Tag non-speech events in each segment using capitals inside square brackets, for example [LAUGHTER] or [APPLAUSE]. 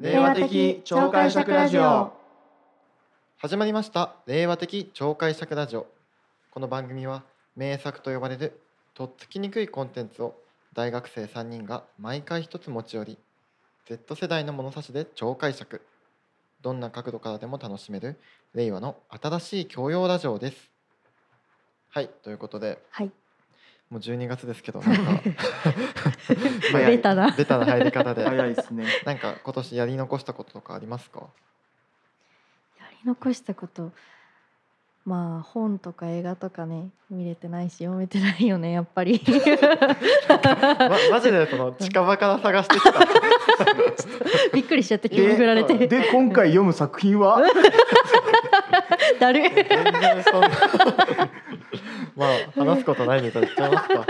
令和的超解釈ラジオ。始まりました。令和的超解釈ラジオ。この番組は名作と呼ばれるとっつきにくいコンテンツを大学生3人が毎回一つ持ち寄り Z 世代の物差しで超解釈。どんな角度からでも楽しめる令和の新しい教養ラジオです。はいということで。はいもう12月ですけどなんか。[LAUGHS] ベタな。ベタな入り方で。早いですね。なんか今年やり残したこととかありますか？やり残したこと。まあ本とか映画とかね見れてないし読めてないよねやっぱり。[LAUGHS] ま、マジでその近場から探してきた。[LAUGHS] びっくりしちゃって急に振られて。で今回読む作品は？だる。全然そんなまあ話すことないみたいに言っちゃいますか。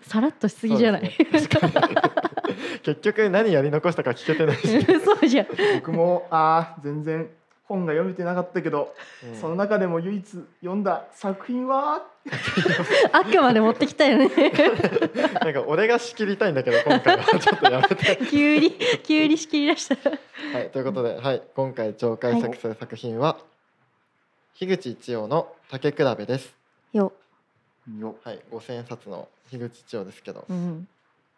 [LAUGHS] さらっとしすぎじゃない？ね。結局何やり残したか聞けてないし、[LAUGHS] そうじゃん。僕もあー全然本が読めてなかったけど、うん。その中でも唯一読んだ作品は？[LAUGHS] あくまで持ってきたよね。なんか俺が仕切りたいんだけど今回は。ちょっとやめて。急に急に仕切り出した。はいということで、はい、今回紹介作する作品は、樋口一葉の竹比べです。よ、よ。はい5000円札の樋口一葉ですけど。うん、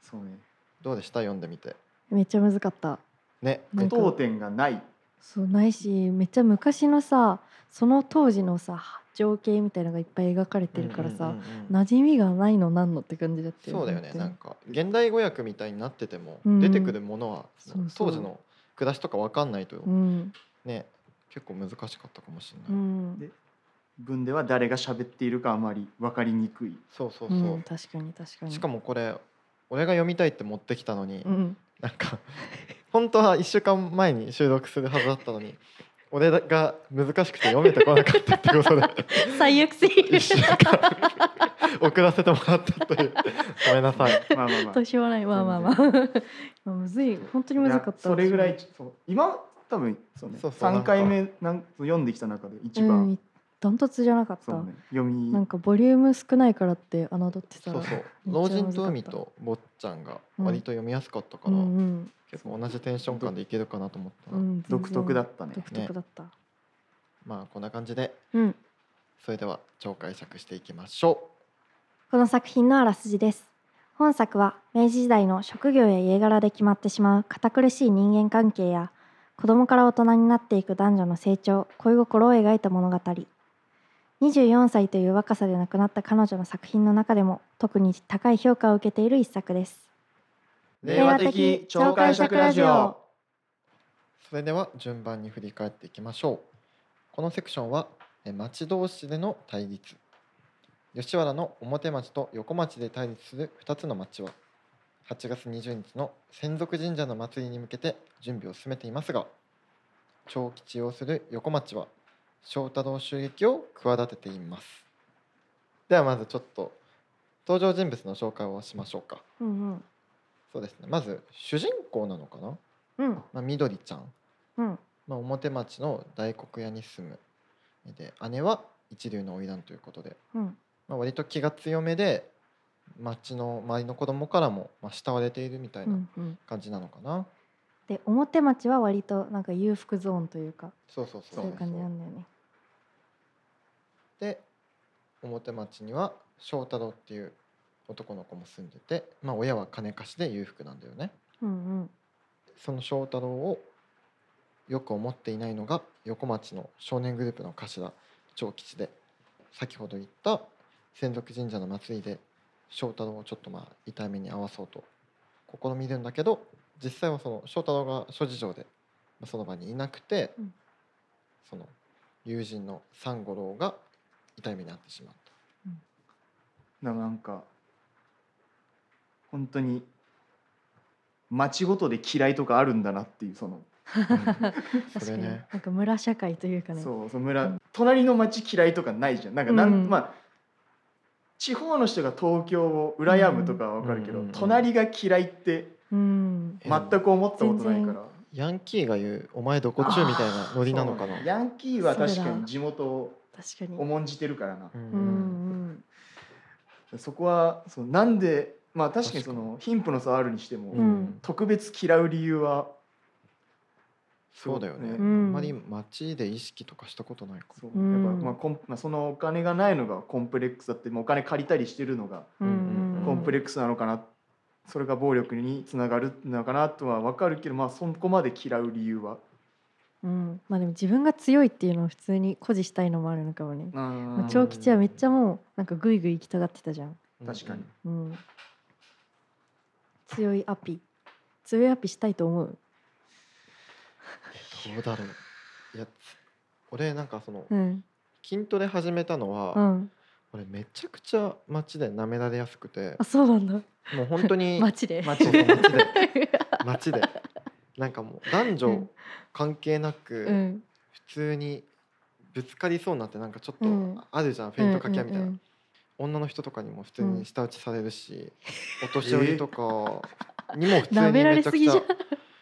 そうね。どうでした？読んでみて。めっちゃ難かった。ね句読点がない。そうないしめっちゃ昔のさその当時のさ情景みたいのがいっぱい描かれてるからさ、うんうんうんうん馴染みがないのなんのって感じだったよそうだよねなんか。現代語訳みたいになってても、うん。出てくるものはそうそう。当時の暮らしとかわかんないと、うん。ね結構難しかったかもしれうない、ん。で文では誰が喋っているかあまり分かりにくい。そうそうそう。う、ん、確かに確かに。しかもこれ俺が読みたいって持ってきたのに、うん、なんか本当は1週間前に収録するはずだったのに俺が難しくて読めてこなかったってことで [LAUGHS] 最悪すぎる。1週間送らせてもらったという。ごめんなさい。まあまあまあ。どうしようもない。まあまあまあ。[LAUGHS] まあむずい。本当にいやむずかった。それぐらいそう。今多分そうね。そうそう。なんか。3回目なん読んできた中で一う番、んダントツじゃなかった、ね。読み。なんかボリューム少ないからって侮ってたらそうそう。老人と海と坊ちゃんが割と読みやすかったから、うんうん。結構同じテンション感でいけるかなと思ったら、うん、独特だっったね。独特だった、まあこんな感じで。うん。それでは超解釈していきましょこの作品のあらすじです。本作は明治時代の職業や家柄で決まってしまう堅苦しい人間関係や子供から大人になっていく男女の成長恋心を描いた物語。24歳という若さで亡くなった彼女の作品の中でも特に高い評価を受けている一作です。う令和的超解釈ラジオ。それでは順番に振り返っていきましょう。このセクションはえ町同士での対立。吉原の表町と横町で対立する2つの町は8月20日の専属神社の祭りに向けて準備を進めていますが長吉をする横町は翔太郎襲撃を企てています。ではまずちょっと登場人物の紹介をしましょうか。うんうん。そうですね。まず主人公なのかな、うん。まあ、緑ちゃん。うん。まあ、表町の大黒屋に住む。で姉は一流の花魁ということで、うん。まあ、割と気が強めで町の周りの子供からもまあ慕われているみたいうなんうん。感じなのかな、で表町は割となんか裕福ゾーンというかそうそうそうそう。いう感じなんだよね。で表町には翔太郎っていう男の子も住んでて、まあ、親は金貸しで裕福なんだよね。うんうん。その翔太郎をよく思っていないのが横町の少年グループの頭長吉で先ほど言った専属神社の祭りで翔太郎をちょっとまあ痛い目に遭わそうと試みるんだけど実際はその翔太郎が諸事情でまあその場にいなくて、うん。その友人の三五郎が痛い目に遭ってしまった。だからなんか本当に町ごとで嫌いとかあるんだなっていうその、[LAUGHS] 確確かに。それねなんか村社会というかね。そうその村、隣の町嫌いとかないじゃん。なんかなん、うん。まあ地方の人が東京を羨むとかはわかるけど、うん。うん。うん隣が嫌いってうん。え全く思ったことないから。ヤンキーが言う「お前どこ中」みたいなノリなのかな。ヤンキーは確かに地元を確かに。重んじてるからな。う、んうん。うんそこはそうなんでまあ確かにその貧富の差あるにしても、うん。特別嫌う理由はそうだよね、ね。あんまり街で意識とかしたことないか。もそう。うんやっぱまあコンまあそのお金がないのがコンプレックスだってもうお金借りたりしてるのがコンプレックスなのかな、それが暴力につながるのかなとは分かるけどまあそこまで嫌う理由は、うん、まあでも自分が強いっていうのを普通に誇示したいのもあるのかもね、ままあ、長吉はめっちゃもうなんかグイグイ行きたがってたじゃん、確かに。うん、強いアピ。強いアピしたいと思う？どうだろう。いや俺なんかそのうん。筋トレ始めたのは、うん。俺めちゃくちゃ街で舐められやすくて。あそうなんだもう本当に [LAUGHS] 街で。街で。街で。なんかもう男女うん。関係なく、うん。普通にぶつかりそうになってなんかちょっうん。とあるじゃん、フェイントかけ合うみたいな、うんうん女の人とかにも普通うん。に舌打ちされるし、[LAUGHS] お年寄りとかにも普通に舐めちゃくちゃ。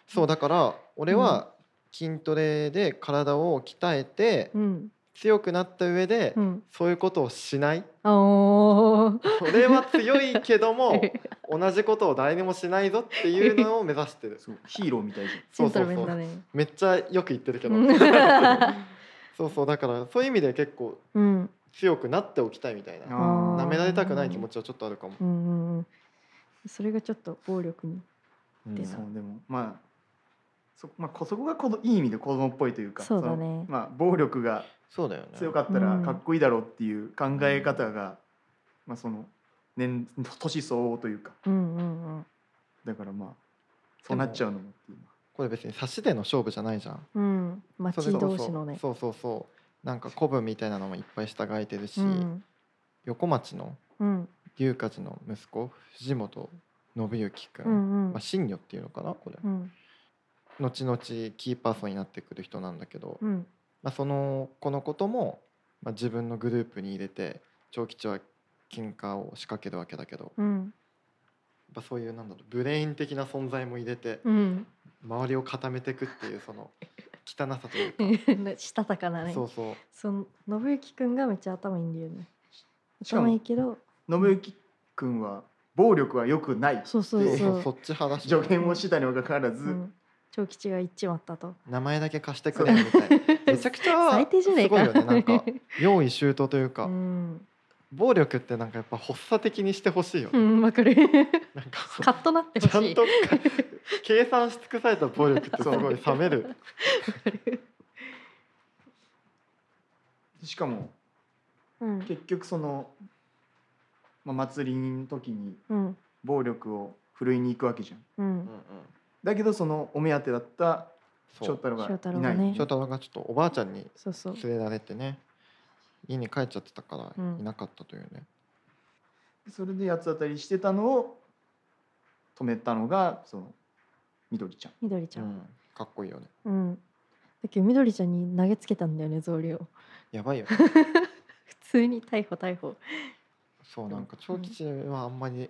そうだから俺は筋トレで体を鍛えてうん強くなった上でうん。そういうことをしない。それは強いけども [LAUGHS] 同じことを誰にもしないぞっていうのを目指してる。そうヒーローみたいじゃん。ジェントルメンだね。めっちゃよく言ってるけど。うん。[LAUGHS] そうそうだからそういう意味で結構うん。強くなっておきたいみたいな。あー。舐められたくない気持ちはちょっとあるかも。うんうんうん。それがちょっと暴力にうんでそうでもまあそ,、まあ、こそこがこどいい意味で子供っぽいというかそうだね。のまあ、暴力がそうだよね。強かったらうん。かっこいいだろうっていう考え方が、まあ、その年年相応というか。うんうんうん。だからまあそうなっちゃうのもっていう。これ別に差しでの勝負じゃないじゃん。うん。町同士のね。そうそうそう。なんか古文みたいなのもいっぱい従えてるし、うん。横町のうん。龍華寺の息子藤本信之君、うんうん。まあ神女っていうのかなこれ。うん。後々キーパーソンになってくる人なんだけど、うんまあその子のこともまあ自分のグループに入れて長吉は喧嘩を仕掛けるわけだけど、やっうん。ぱそういうなんだろうブレイン的な存在も入れてうん。周りを固めていくっていうその汚さというか。[LAUGHS] したたかなね。そうそう。その信之くんがめっちゃ頭いいんだよね。しかも頭いいけど。信之君は暴力は良くないそうそうそうそそううそっち派だし助言をしたにもかかわらず、うん長吉が言っちまったと。名前だけ貸してくれみたい。な [LAUGHS] めちゃくちゃ最低じゃねえか。すごいよね。なんか [LAUGHS] 用意周到というか、うん。暴力ってなんかやっぱ発作的にしてほしいよね、うんわかる。なんか [LAUGHS] カッとなってほしい。ちゃんとか計算し尽くされた暴力ってすごい冷める。しかもうん。結局その、まあ、祭りの時にうん。暴力を振るいに行くわけじゃん。ううんうんんだけどそのお目当てだった翔太郎が翔太いない、郎がね翔太郎がちょっとおばあちゃんにそうそう。連れられてね家に帰っちゃってたからうん。いなかったというね、それで八つ当たりしてたのを止めたのがそのみどりちゃん。みどりちゃうん。んかっこいいよね。うん。だけどみどりちゃんに投げつけたんだよね草履をやばいよ。ね [LAUGHS] 普通に逮捕逮捕。そうなんか長吉はあんまり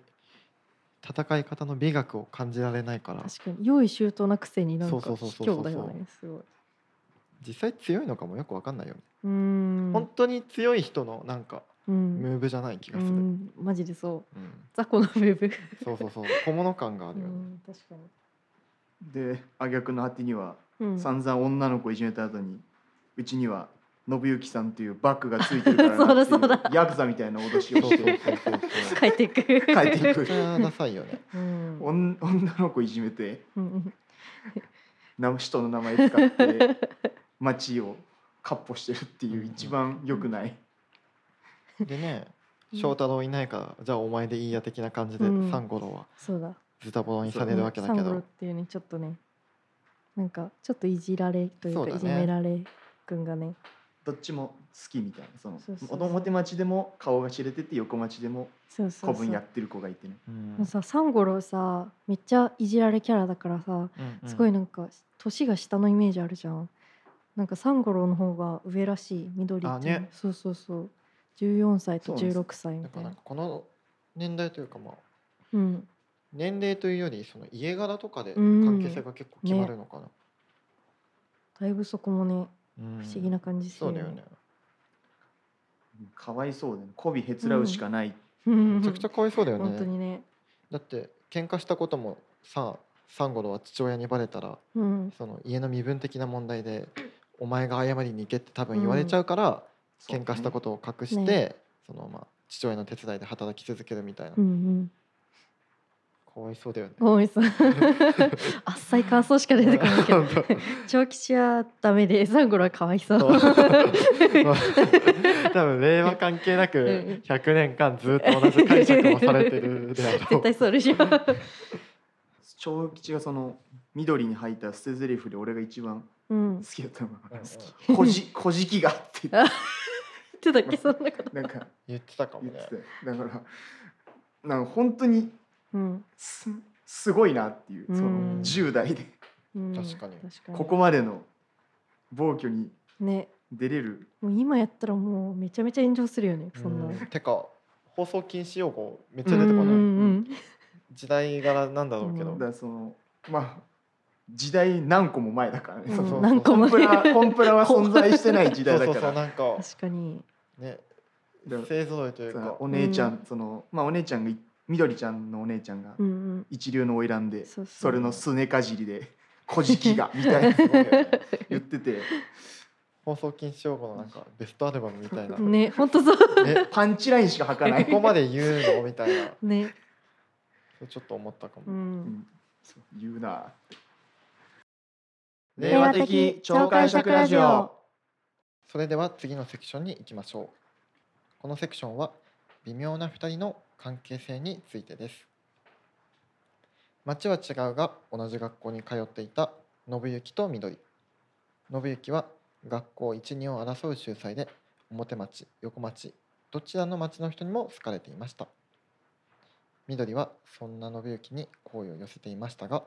戦い方の美学を感じられないから。確かに用意周到なくせになんかそうそうそう卑怯だよねすごい。実際強いのかもよくわかんないよね、うーん。本当に強い人のなんかうん。ムーブじゃない気うがする、うん。んマジでそう。雑魚のムーブ。そうそうそう。小物感があうるよね、ん確かで挙句の果てにはにうん。散々女の子いじめた後にうちには信之さんっていうバッグがついてるからそうだなってい [LAUGHS] そうだヤクザみたいな脅しを帰っていく帰っていくダサいよね。うん。おん女の子いじめてうんな人の名前使って街をかっ歩してるっていう一番良くない。でねうん翔太郎いないからじゃあお前でいいや的な感じでうん。三五郎は。そうだ。ズタボロにされるわけだけど。っていうねちょっとねなんかちょっといじられというかいじめられくんがねどっちも好きみたいな。その表町でも顔が知れてて横町でも古文やってる子がいてね。もさサンゴロさめっちゃいじられキャラだからさうんうん。すごいなんか年が下のイメージあるじゃん。なんかサンゴロの方が上らしい緑ってね。そうそうそう。14歳とそうなんです16歳みだからなんたいなかこの年代というかまあうん。年齢というよりその家柄とかでうん。関係性が結構決まるのかな、だいぶそこもねうん不思議な感じするそうだよね。かわいそうで、ね、媚びへつらうしかない、うん。めちゃくちゃかわいそうだよね。本当にね。だって喧嘩したこともさサンゴロは父親にバレたらうん。その家の身分的な問題でお前が謝りに行けって多分言われちゃうから、喧嘩したことを隠して、ね。そのまあ父親の手伝いで働き続けるみたいな、うんうんかわいそうだよね。ごめんなさいあっさい感想しか出てこないけど。長吉はダメでサンゴロはかわいそう。そう。多分令和関係なくうん。100年間ずっと同じ解釈をされてるであろ絶う対そうでしょ。長吉がその緑に入った捨て台詞で俺が一番うん。好きだったのがうん「こじこじきが」って。言 [LAUGHS] っ言ってたっけ？そんなこと。てなんか言ってたかもね。言って。てだからなんか本当にうんすすごいなっていううん。その10代で。うん。確かに。ここまでの暴挙にね。出れる。もう今やったらもうめちゃめちゃ炎上するよねそんな。うんてか放送禁止用語めっちゃ出てこない、うんうん時代柄なんだろうけど、うん。だそのまあ時代何個も前だからね、うん。何個もコンプラコンプラは存在してない時そうそう代だから。そうなんか。確かに。ねだから勢ぞろいというさかお姉ちゃん、うん。そのまあお姉ちゃんがいみどりちゃんのお姉ちゃんが一流の花魁で、それのすねかじりで「古事記が」[LAUGHS] みたいな言ってて。放送禁止用語のなんかベストアルバムみたいな、ね本当そう。ねパンチラインしか吐かない。ここまで言うのみたいな。ね。ちょっと思ったかも、ううん。んそう言うな令和的超解釈ラジオ。それでは次のセクションに行きましょう。このセクションは微妙な2人の関係性についてです。町は違うが同じ学校に通っていた信行と緑信行は学校12を争う秀才で表町横町どちらの町の人にも好かれていました。緑はそんな信行に好意を寄せていましたが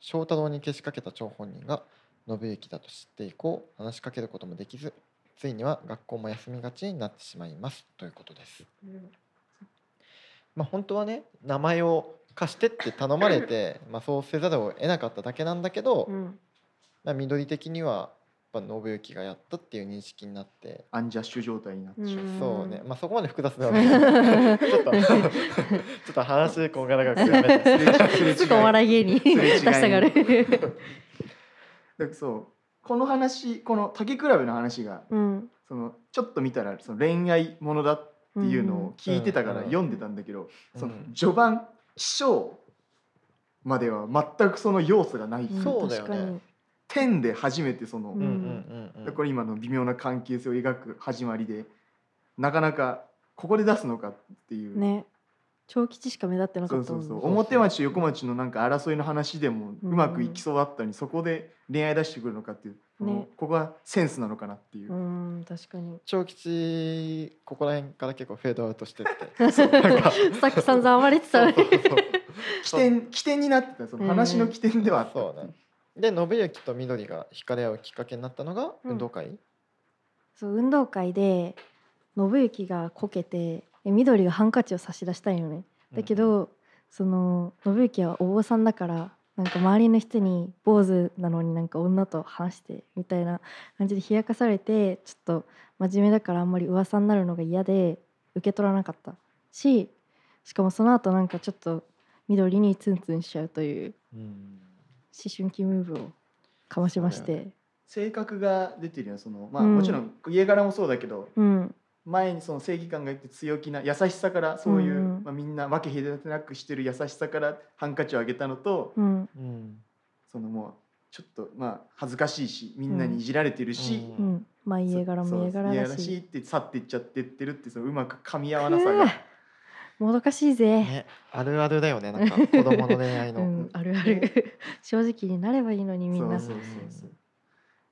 翔太郎にけしかけた張本人が信行だと知って以降話しかけることもできずついには学校も休みがちになってしまいます。ということです。まあ本当はね名前を貸してって頼まれて [LAUGHS] まあそうせざるを得なかっただけなんだけど、うん。まあ、緑的にはやっぱ信行がやったっていう認識になって、アンジャッシュ状態になってしまう、うんそうねまあそこまで複雑ではない。ちょっと [LAUGHS] ちょっと話こんがらがくやめてすれ違い。ちょっとお笑い芸人。出したがる。だからそう。この話この竹比べの話がうん。そのちょっと見たらその恋愛ものだっていうのを聞いてたからうん読んでたんだけど、うん。その序盤起承までは全くその要素がない、ん。そうだよね。天で初めてその、ううんんうんうんうん。これ今の微妙な関係性を描く始まりでなかなかここで出すのかっていう。ね長吉しか目立ってなそうそうかったもんねそう表町と横町のなんか争いの話でもうまくいきそうだったのに、そこで恋愛出してくるのかっていう、ね。ここがセンスなのかなっていう、うん確かに。長吉ここら辺から結構フェードアウトしてって。さっき散々暴れてたのにそうそう。[LAUGHS] そう。起点起点になってた。その話の起点ではあった、そうね。で信行と緑が惹かれ合うきっかけになったのがうん。運動会、そう運動会で信行がこけてえ緑がハンカチを差し出したんよね。だけど、その信行はお坊さんだからなんか周りの人に坊主なのになんか女と話してみたいな感じで冷やかされてちょっと真面目だからあんまり噂になるのが嫌で受け取らなかった。ししかもその後なんかちょっと緑にツンツンしちゃうといううん。思春期ムーブをかましまして。性格が出てるよね。そのまあ、うん。もちろん家柄もそうだけどうん前にその正義感がいて強気な優しさからそういう、うんうん。まあ、みんな分け隔てなくしてる優しさからハンカチをあげたのと、うん。うん。そのもうちょっとまあ恥ずかしいしみんなにいじられてるし、ううん。んまあ家柄も家柄だし。って去っていっちゃってってるってそのうまく噛み合わなさが、もどかしいぜ、ね、あるあるだよねなんか子供の恋愛の、うん、あるある正直になればいいのにみんなそうそうそうそう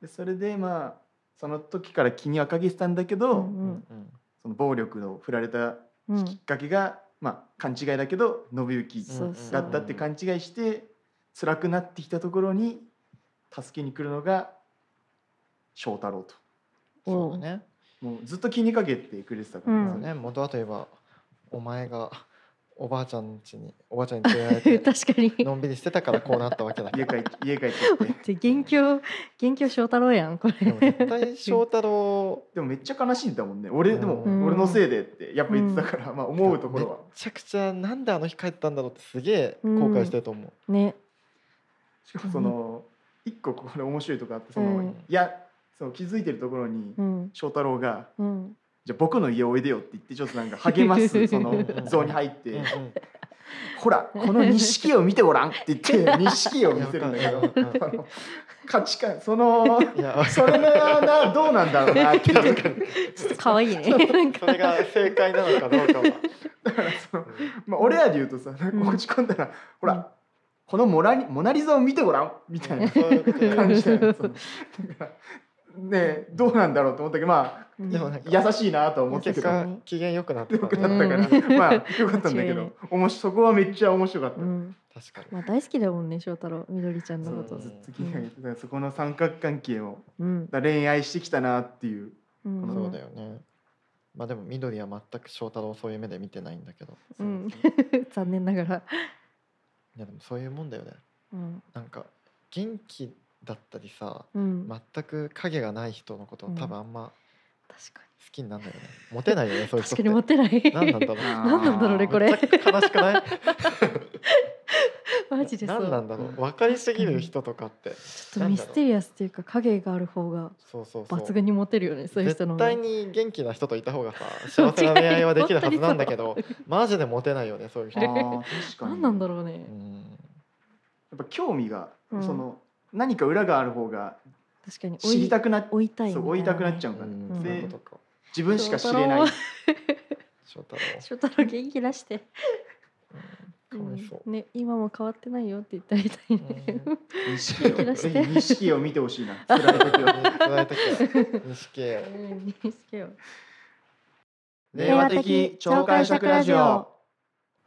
でそれでまあその時から気にはかけてたんだけど、うんうん。その暴力を振られたうん。きっかけが、まあ勘違いだけど信行だったって勘違いして辛くなってきたところに助けに来るのが翔太郎と。そうだね。もうずっと気にかけてくれてたから、ね。元はといえばお前がおばあちゃん家におばあちゃんに連れられて [LAUGHS] 確かに。のんびりしてたからこうなったわけだけ家ど帰って家帰って [LAUGHS] 元凶元凶翔太郎やんこれ。絶対翔太郎でもめっちゃ悲しいんだもんね。俺でもうん俺のせいでってやっぱ言ってたから、まあ思うところは。めちゃくちゃなんであの日帰ったんだろうってすげえ後悔してると思う、ね。しかもその一個これ面白いとこあってその、うん。いやその気づいてるところにうん。翔太郎がうん「じゃあ僕の家おいでよ」って言ってちょっとなんか励ます [LAUGHS] その像に入って。うんうん「ほらこの錦絵を見てごらん」って言って錦絵を見せるんだけど。価値観そのいやそれがなどうなんだろうな [LAUGHS] ちょっと可愛いね。それが正解なのかどうかは、だからそのまあ、俺らで言うとさ落ち込んだら、ほら、うんこのモナリモナリザを見てごらん。みたいなそういうことや感じだよね。そのだからねえどうなんだろうと思ったけどまうんでもなんかあ優しいなとは思ったけ結果機嫌良くなってよくなったから、まあよかったんだけど。おもしそこはめっちゃ面白かった。うん。確かに。まあ大好きだもんね翔太郎。みどりちゃんのそうことずっと気にかけてだからそこの三角関係をうん。恋愛してきたなっていう。うん。そうだよね。まあでも緑は全く翔太郎をそういう目で見てないんだけど。うん。[LAUGHS] 残念ながら。いやでもそういうもんだよね。うん。なんか元気だったりさうん。全く影がない人のこと多分あんま確か好きになるんだよね。モテないよねそういう人にって。確かにモテない。何なんだろう。何なんだろうねこれ。めっちゃ悲しくない？[LAUGHS] マジでそう。何なんだろう。分かりすぎる人とかって。ちょっとミステリアスっていうか影がある方がそうそうそう。抜群にモテるよねそういう人の。絶対に元気な人といた方がさ幸せな恋愛はできるはずなんだけど [LAUGHS] マジでモテないよねそういう人。あー [LAUGHS] 確かに。何なんだろうね。うん。やっぱ興味が、うん。その何か裏がある方が確かに知りたくなっ追いたいそう追いたくなっちゃうから、うん。うんそういうことか。自分しか知れない。翔太郎。翔太郎。元気出して。うう。んね今も変わってないよって言ってあげたいね。錦絵元気出して。を。を見てほしいな。辛い時は辛い時は錦絵を。うん見つけよう令和的超解釈ラジオ。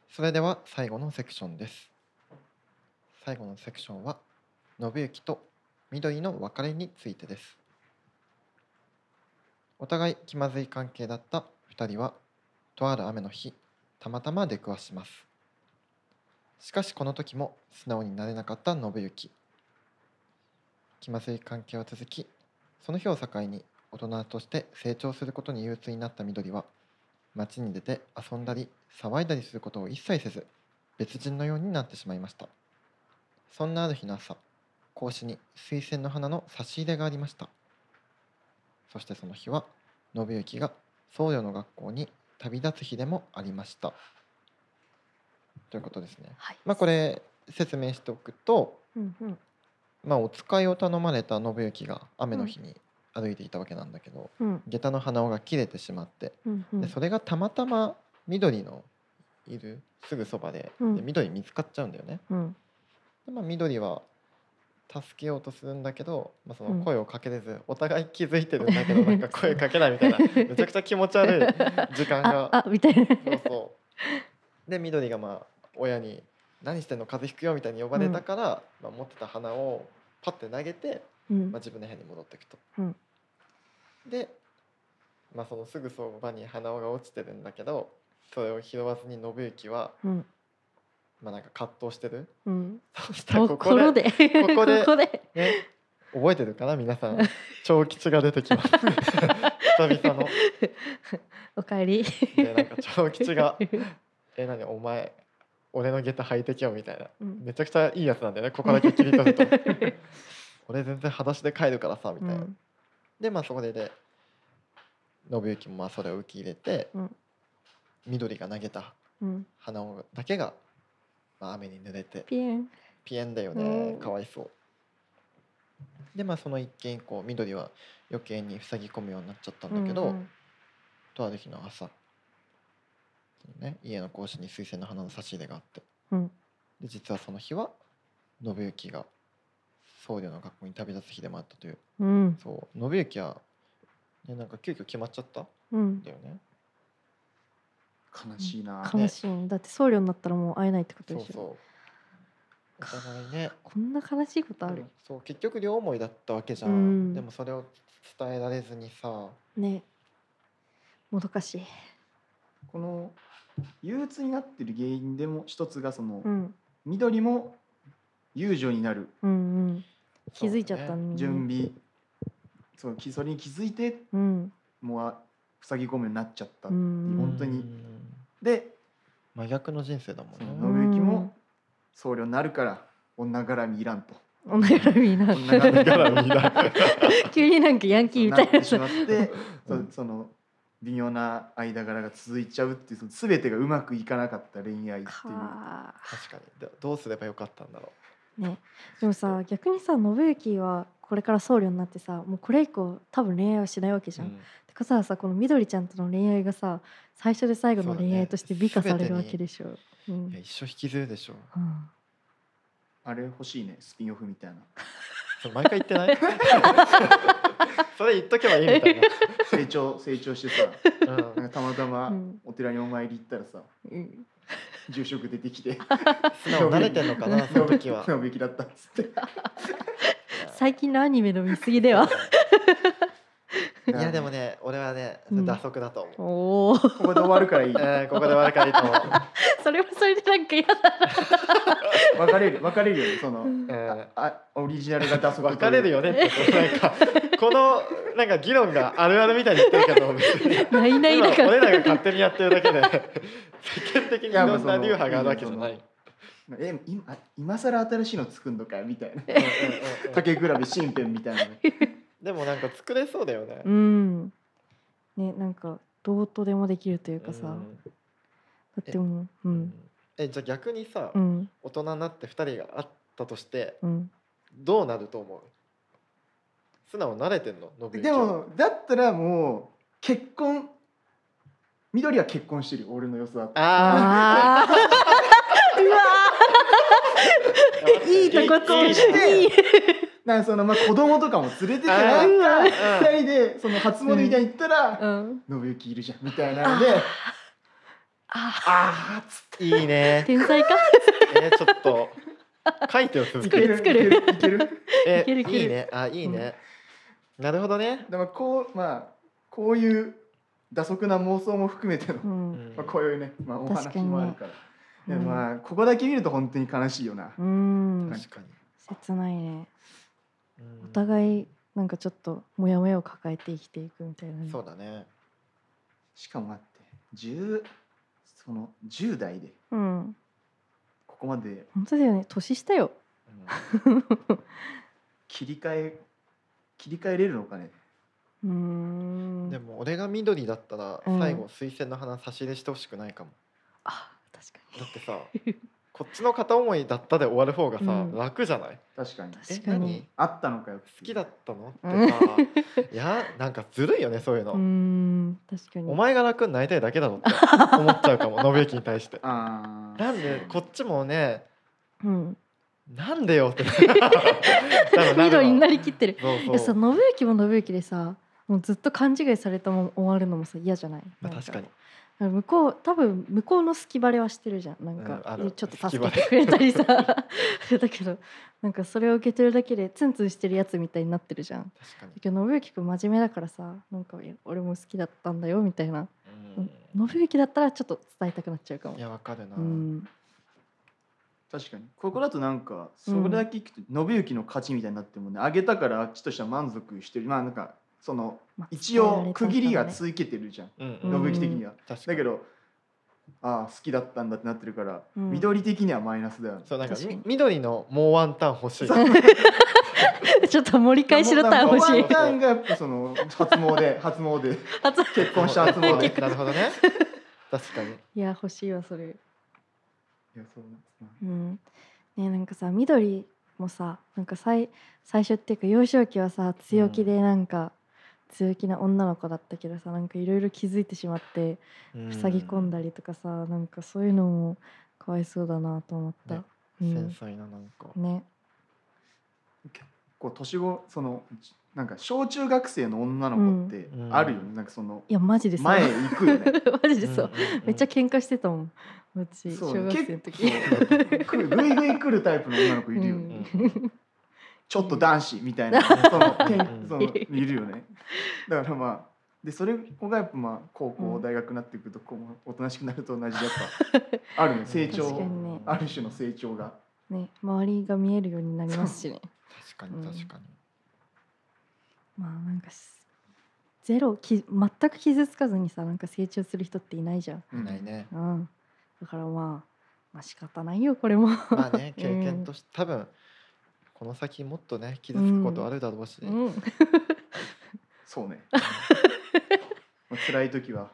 それでは最後のセクションです。最後のセクションは信行と緑の別れについてです。お互い気まずい関係だった2人はとある雨の日たまたま出くわします。しかしこの時も素直になれなかった信行。気まずい関係は続きその日を境に大人として成長することに憂鬱になった緑は街に出て遊んだり騒いだりすることを一切せず別人のようになってしまいました。そんなある日の朝講師に水仙の花の差し入れがありました。そしてその日は信行が僧侶の学校に旅立つ日でもありました。ということですね。はい。まあこれ説明しておくとうんうん。まあお使いを頼まれた信行が雨の日に歩いていたわけなんだけど、うん。下駄の鼻緒が切れてしまってうんうん。でそれがたまたま緑のいるすぐそばで,、うん。で緑見つかっちゃうんだよね。うん。でまあ、緑は助けようとするんだけど、まあ、そうん。の声をかけれず、お互い気づいてるんだけどなんか [LAUGHS] 声かけないみたいなめちゃくちゃ気持ち悪い [LAUGHS] 時間が。ああみたいな。そうそう。で緑がまあ親に「何してんの？風邪ひくよ」みたいに呼ばれたから、まあ、持ってた花をパッて投げて、うん。まあ、自分の部屋に戻っていくと。うん。で、まあ、そのすぐそばに花輪が落ちてるんだけどそれを拾わずに信行は、うんまあ、なんか葛藤してる？うん。そしたらとここでこここでここで。ね覚えてるかな？皆さん。長吉が出てきます。[LAUGHS] 久々の。おかえり。でなんか長吉が「え何？お前俺の下駄履いてきよ」みたいな。うん。めちゃくちゃいいやつなんだよねここだけ切り取ると。[LAUGHS] 俺全然裸足で帰るからさみたいな、うん。でまあそこでで信行もまあそれを受け入れて、うん。緑が投げたうん。花をだけが、まあ、雨に濡れて。ピエン。ピエンだよね。うん。かわいそう。でまあその一件以降緑は余計に塞ぎ込むようになっちゃったんだけど、うんとある日の朝、ね、家の格子に水仙の花の差し入れがあって。うん。で実はその日は信行が僧侶の学校に旅立つ日でもあったという。うん。そう。信行は、ね、なんか急遽決まっちゃったん。うんだよね悲しいな悲しい。ねだって僧侶になったらもう会えないってことでしょ。そうそう。お互いね。こんな悲しいことある？そう結局両思いだったわけじゃん、うん。でもそれを伝えられずにさ。ね。もどかしい。この憂鬱になってる原因でも一つがその、うん。緑も遊女になる。うんうん。気づいちゃったねね準備。そうきそれに気づいてうん。もうあ塞ぎ込むようになっちゃった、う。ん。本当にうんで真逆の人生だもんそねの信行も僧侶になるから女絡みいらんと。女絡みな女絡み絡みいらん。急になんかヤンキーみたいな。なってしまってうん。そその微妙な間柄が続いちゃうっていうその全てがうまくいかなかった恋愛っていう。か確かに。でどうすればよかったんだろね。でもさ逆にさ信行はこれから僧侶になってさもうこれ以降多分恋愛はしないわけじう、ゃん。うん。てかささこの緑ちゃんとの恋愛がさ最初で最後の恋愛として美化されるわけでしょ。うん。いや一生引きずるでしょ。うん。あれ欲しいね。スピンオフみたいな。それ毎回言ってない？[LAUGHS] それ言っとけばいいみたい [LAUGHS] 成長成長してさな、うん。なんかたまたまうん。お寺にお参り行ったらさうん。住職出てきて [LAUGHS] 素直に慣れてんのかなその時は。信行だったっつって最近のアニメの見過ぎでは。いやでもね俺はねうん。打足だと思う、おお。ここで終わるからいい。えーここで終わるからいいと思う、[LAUGHS] それはそれでなんか嫌だ。別れる別れるよねその。うん。えあオリジナルが出すー、別れるよね。ってなんかこのなんか議論があるあるみたいに言ってるけど別にないない今だから。俺らが勝手にやってるだけで世間的にいろんな流派があるわけじゃない。え今今更新しいの作んのかよみたいな。[LAUGHS] 竹比べ新編みたいな。ねでもなんか作れそうだよね。う。ん。ねなんかどうとでもできるというかさ。だうん。ってもううん。えじゃあ逆にさ、うん。大人になって2人が会ったとしてうん。どうなると思う？素直に慣れてんの？でもだったらもう結婚緑は結婚してるよ。俺の予想だとあああ。[LAUGHS] うわいいとこついて。いい。なんかそのまあ子供とかも連れてってあなんーか二人でその初詣みたいに行ったらうん。「信行いるじゃん」みたいなのでああつって。いいね。天才か？[LAUGHS] えちょっと。書いてよ作る作る。いける [LAUGHS] いける。えいけるいける。いいね。あいいね、なるほどね、でもこうまあこういう打足な妄想も含めての、まあ、こういうね、まあ、お話もあるから、まあここだけ見ると本当に悲しいよな、うん。確かに、切ないね。うんお互いなんかちょっとモヤモヤを抱えて生きていくみたいなね。そうだねしかも待って10その10代でうん。ここまで本当だよね。年下よ。うん切り替え切り替えれるのかねうーん。でも俺が緑だったらうん最後水仙の花差し入れしてほしくないかも、あ確かに。だってさ [LAUGHS] こっちの片思いだったで終わる方がさ、うん。楽じゃない？確かに。え確かに。何？あったのかよ好きだったの？うんってさいやなんかずるいよねそういうの、うーん確かに。お前が楽になりたいだけだろって [LAUGHS] 思っちゃうかも信行に対して。なんでこっちもねうん。なんでよって。[LAUGHS] 緑になりきってる。そういやさそう、信行も信行でさもうずっと勘違いされたまま終わるのもさ嫌じゃない、まあ、確かに向こう多分向こうの好きバレはしてるじゃん。なんか、うんちょっと助けてくれたりさ。[LAUGHS] だけどなんかそれを受け取るだけでツンツンしてるやつみたいになってるじゃん。確かに。だけど信行くん真面目だからさなんか俺も好きだったんだよみたいな。うん。信行だったらちょっと伝えたくなっちゃうかも。いやわかるな、うん。確かに。ここだとなんかそうん。れだけ聞くと信行の勝ちみたいになってもね。あげたからあっちとしては満足してる。まあなんかそのまあ一応区切りが伝ついけてるじゃん。うんうん信行的には、だけどああ好きだったんだってなってるから、うん。緑的にはマイナスだよね。そうなんか緑のもうワンタン欲しい。[LAUGHS] ちょっと盛り返しのターン欲しい。ワンタンがやっぱその初詣 [LAUGHS] 初詣。初 [LAUGHS] 結婚した初詣。なるほどね。確かに。いや欲しいわそれ。いやそううん。ねなんかさ緑もさなんか最最初っていうか幼少期はさ強気でなんか、強気な女の子だったけどさなんかいろいろ気づいてしまって塞ぎ込んだりとかさなんかそういうのもかわいそうだなと思った。ねうん。繊細ななんか、ね。こう年後そのなんか小中学生の女の子ってうん。あるよね、なんかそのいやマジでさ前行くよね。マジでそう、[LAUGHS] んんん。めっちゃ喧嘩してたもん。うち小学生の時。結構来るぐいぐい来るタイプの女の子いるよね、うんちょっと男子みたいな [LAUGHS] そのそのいるよね。だからまあでそれこがやっぱまあ高校、うん。大学になっていくとこうおとなしくなると同じでやっぱあるね。成長確かにね。ある種の成長が。ね周りが見えるようになりますしね。確かに確かに、まあなんかしゼロき全く傷つかずにさなんか成長する人っていないじゃん、うん。いないね。うん、だからまあまあ仕方ないよこれも。まあね [LAUGHS] 経験として多分この先もっとね傷つくことあるだろうし、うん。うんそうね。[LAUGHS] まあ辛い時は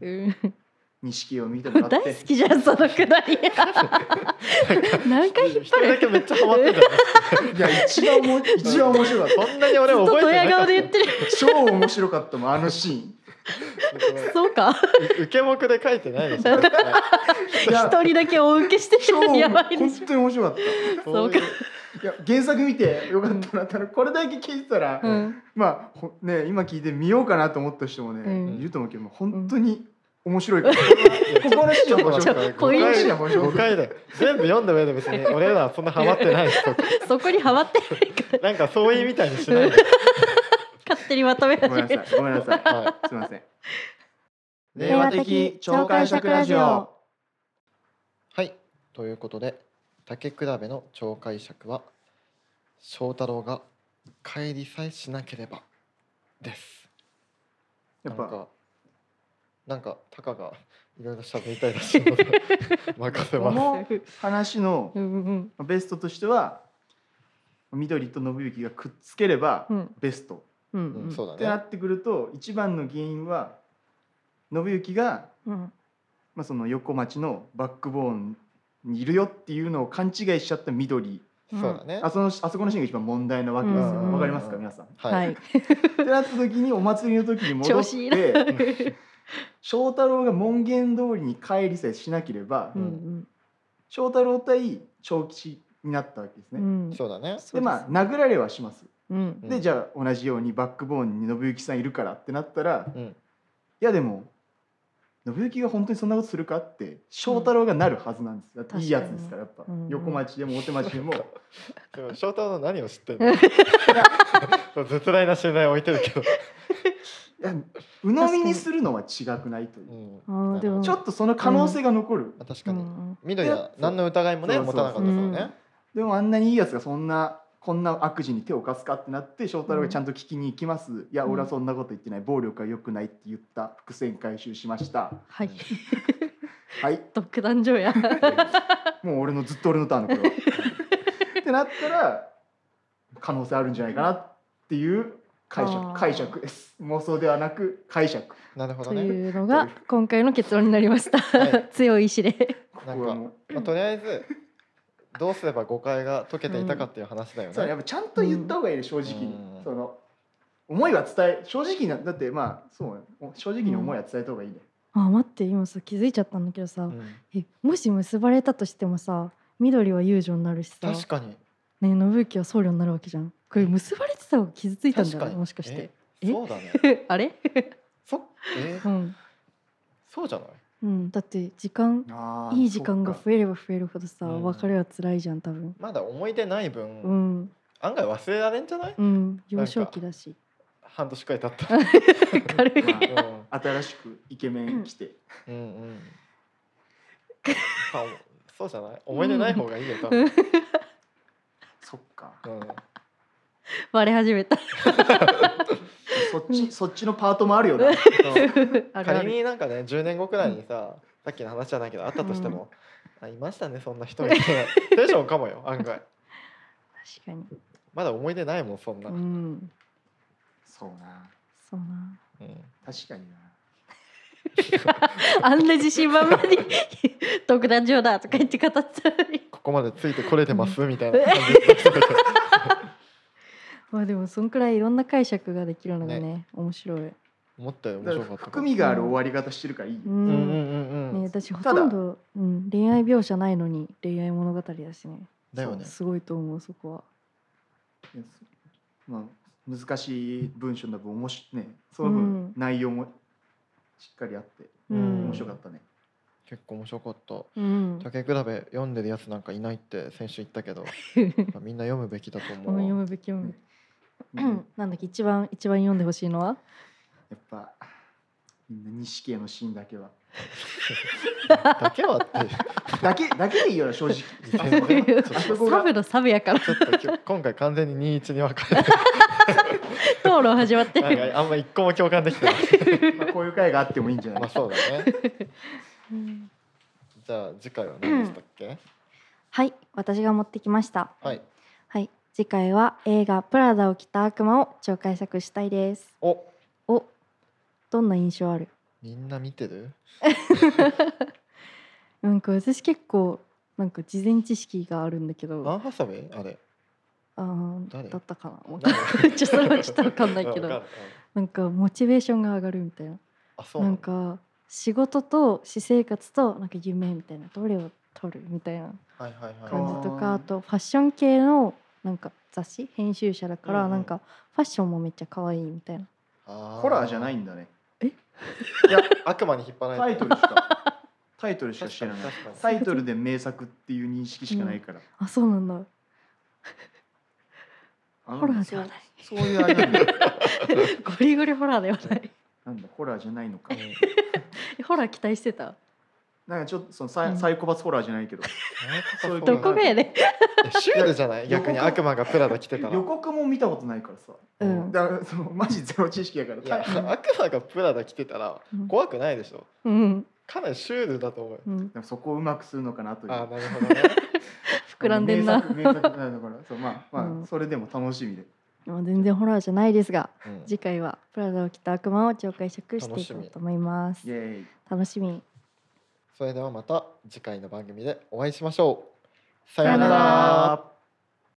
うん。うん。錦を見てもらって。大好きじゃんそのくだり。何回引っ一張る人だけめっちゃハマってた。いや一番おも一番面白かった。そんなに俺覚えてなかっ顔で言ってる。超面白かったもんあのシーン。たそうか。受け目で書いてないでしょ [LAUGHS] 一人だけお受けして超るやばいで本しょ。当に面白かった。そうかいういや原作見てよかったなって、これだけ聞いてたら、うん。まあほね今聞いてみようかなと思った人もね、うん。いると思うけど本当に面白いから、ここのシーンは面白いちょポイントここのシーンは面白い誤解で全部読んだ上で別に [LAUGHS] 俺らはそんなハマってない [LAUGHS] そこにハマってないから。なんかそういうみたいにしないで、[LAUGHS] 勝手にまとめ始ごめんめなさいごめんなさい。はすいません。い、令和的超解釈ラジオ。はい。ということで竹比べの超解釈は翔太郎が帰りさえしなければです。やっぱ。なんかなんかタカがいろいろ喋りたいらしいので [LAUGHS] 任せます。この話のうんうんベストとしては緑と信行がくっつければうん。ベスト、うんうん、そうだね。ってなってくると一番の原因は信行が、うん。まあ、その横町のバックボーンにいるよっていうのを勘違いしちゃった緑。うん。そうだね。あそのあそこのシーンが一番問題なわけですよ。うん。わかりますか皆さん。は、はい。いってなった時にお祭りの時に戻って翔太郎が門限通りに帰りさえしなければ、うん翔太郎対長吉になったわけですね。うん。そうだね。でまあ殴られはします。うんうん。でじゃあ同じようにバックボーンに信行さんいるからってなったらうん。いやでも信行が本当にそんなことするかって翔太郎がなるはずなんです。だっていいやつですからやっぱ、うん。横町でも大手町でも。[LAUGHS] でも翔太郎の何を知ってんの？[LAUGHS] 絶大な信頼を置いてるけど、鵜呑みにするのは違くないという。ちょっとその可能性が残る。まあ確かに、うん緑は何の疑いもね持たなかったからね、でもあんなにいいやつがそんなこんな悪事に手を貸すかってなって翔太郎がちゃんと聞きに行きます、いやうん。俺はそんなこと言ってない。暴力は良くないって言った。伏線回収しました。はい。はい。独壇場や。もう俺のずっと俺のターンのこれは。ってなったら可能性あるんじゃないかなっていう解釈。解釈です。妄想ではなく解釈。なるほどね。というのが今回の結論になりました、はい。[LAUGHS] 強い意志で。こなんかこはもう。まあ、とりあえずどうすれば誤解が解けていたかっていう話だよね、そうやっぱちゃんと言った方がいいね正直に、うん。その思いは伝え正直なだってまあそうね。正直に思いは伝えた方がいいね、あ待って今さ気づいちゃったんだけどさ、うん。えもし結ばれたとしてもさ緑は遊女になるしさ。確かに。ね信行は僧侶になるわけじゃん。これ結ばれてた方が傷ついたんじゃもしかして。えそうだね。[LAUGHS] あれ？[LAUGHS] そえ？うん、そうじゃない？うん、だって時間いい時間が増えれば増えるほどさ、うん。別れは辛いじゃん多分。まだ思い出ない分、うん。案外忘れられんじゃない、うん。幼少期だし。半年くらい経った。ら、[LAUGHS] 軽い。まうん。新しくイケメン来て、うんうん。あそうじゃない？思い出ない方がいいよ多分、そっか。うん、[LAUGHS] 割れ始めた [LAUGHS] ちそっちのパートもあるよ仮るになんかね10年後くらいにさ、さっきの話じゃないけどあったとしても、あいましたねそんな人みたいな。[LAUGHS] テンションかもよ案外。確かに。まだ思い出ないもんそんな、ううん。んそうな。そうな。確かにな。[LAUGHS] [LAUGHS] あんな自信満々に独壇場だとか言って語ってたのにここまでついてこれてます、みたいな感じでまあでもそんくらいいろんな解釈ができるのがね面白い。思ったよ。り面白からった含みがある終わり方してるからいいよ、ううんうんん。うん。うん、ね私ほただとんど、うん、恋愛描写ないのに恋愛物語だしね。だよね。すごいと思うそこは。まあ、難しい文章だと面白いねその分うん。内容もしっかりあってうん。面白かったね、結構面白かった。うん。竹比べ読んでるやつなんかいないって先週言ったけど [LAUGHS] まあみんな読むべきだと思う。わ読むべき読むべき。うんなんだっけ一番一番読んでほしいのは？やっぱみんな錦絵のシーンだけは。[LAUGHS] だけはってだけだけでいいよな正直。サブのサブやから。ちょっと今日今回完全に21に分かれて。討論始まってなんるかあんま一個も共感できてない。[LAUGHS] まあこういう回があってもいいんじゃない？まあそうだね。うん。じゃあ次回は何でしたっけ、はい私が持ってきました。はいはい次回は映画プラダを着た悪魔を超解釈したいです。お。お。どんな印象ある？みんな見てる？[LAUGHS] なんか私結構なんか事前知識があるんだけど。アンハサウェイ？あれ。あだったかな？ちょっとそれはちょっとわかんないけど。[LAUGHS] なんかモチベーションが上がるみたいな。あそうななんか仕事と私生活となんか夢みたいなどれを取る？みたいなはいはいはい。感じとあー。かあとファッション系のなんか雑誌編集者だからなんかファッションもめっちゃ可愛いみたいな。あホラーじゃないんだね。[LAUGHS] いや悪魔に引っ張らタイれてトルしか。[LAUGHS] タイトルしか知らない。確かにタイトルで名作っていう認識しかないから、[LAUGHS] あそうなんだ。あのホラーではない。そうそういうあれなんだ。ゴリゴリホラーではない。なんだホラーじゃないのか。うんホラー期待してた？なんかちょっとそのサイ,、うん。サイコパスホラーじゃないけど。そういうどこがやねえシュールじゃない？逆に悪魔がプラダ着てたら。予告も見たことないからさ。うん。だからそのマジゼロ知識やから。いやた悪魔がプラダ着てたらうん。怖くないでしょ？うん。かなりシュールだと思う。ようん。でもそこをうまくするのかなという。あーなるほどね。[LAUGHS] 膨らんでんな。名作名作だからそうまあまあ、うん。それでも楽しみで。もう全然ホラーじゃないですがうん。次回はプラダを着た悪魔を超解釈していこうと思います。イエーイ。楽しみそれではまた次回の番組でお会いしましょう。さようなら。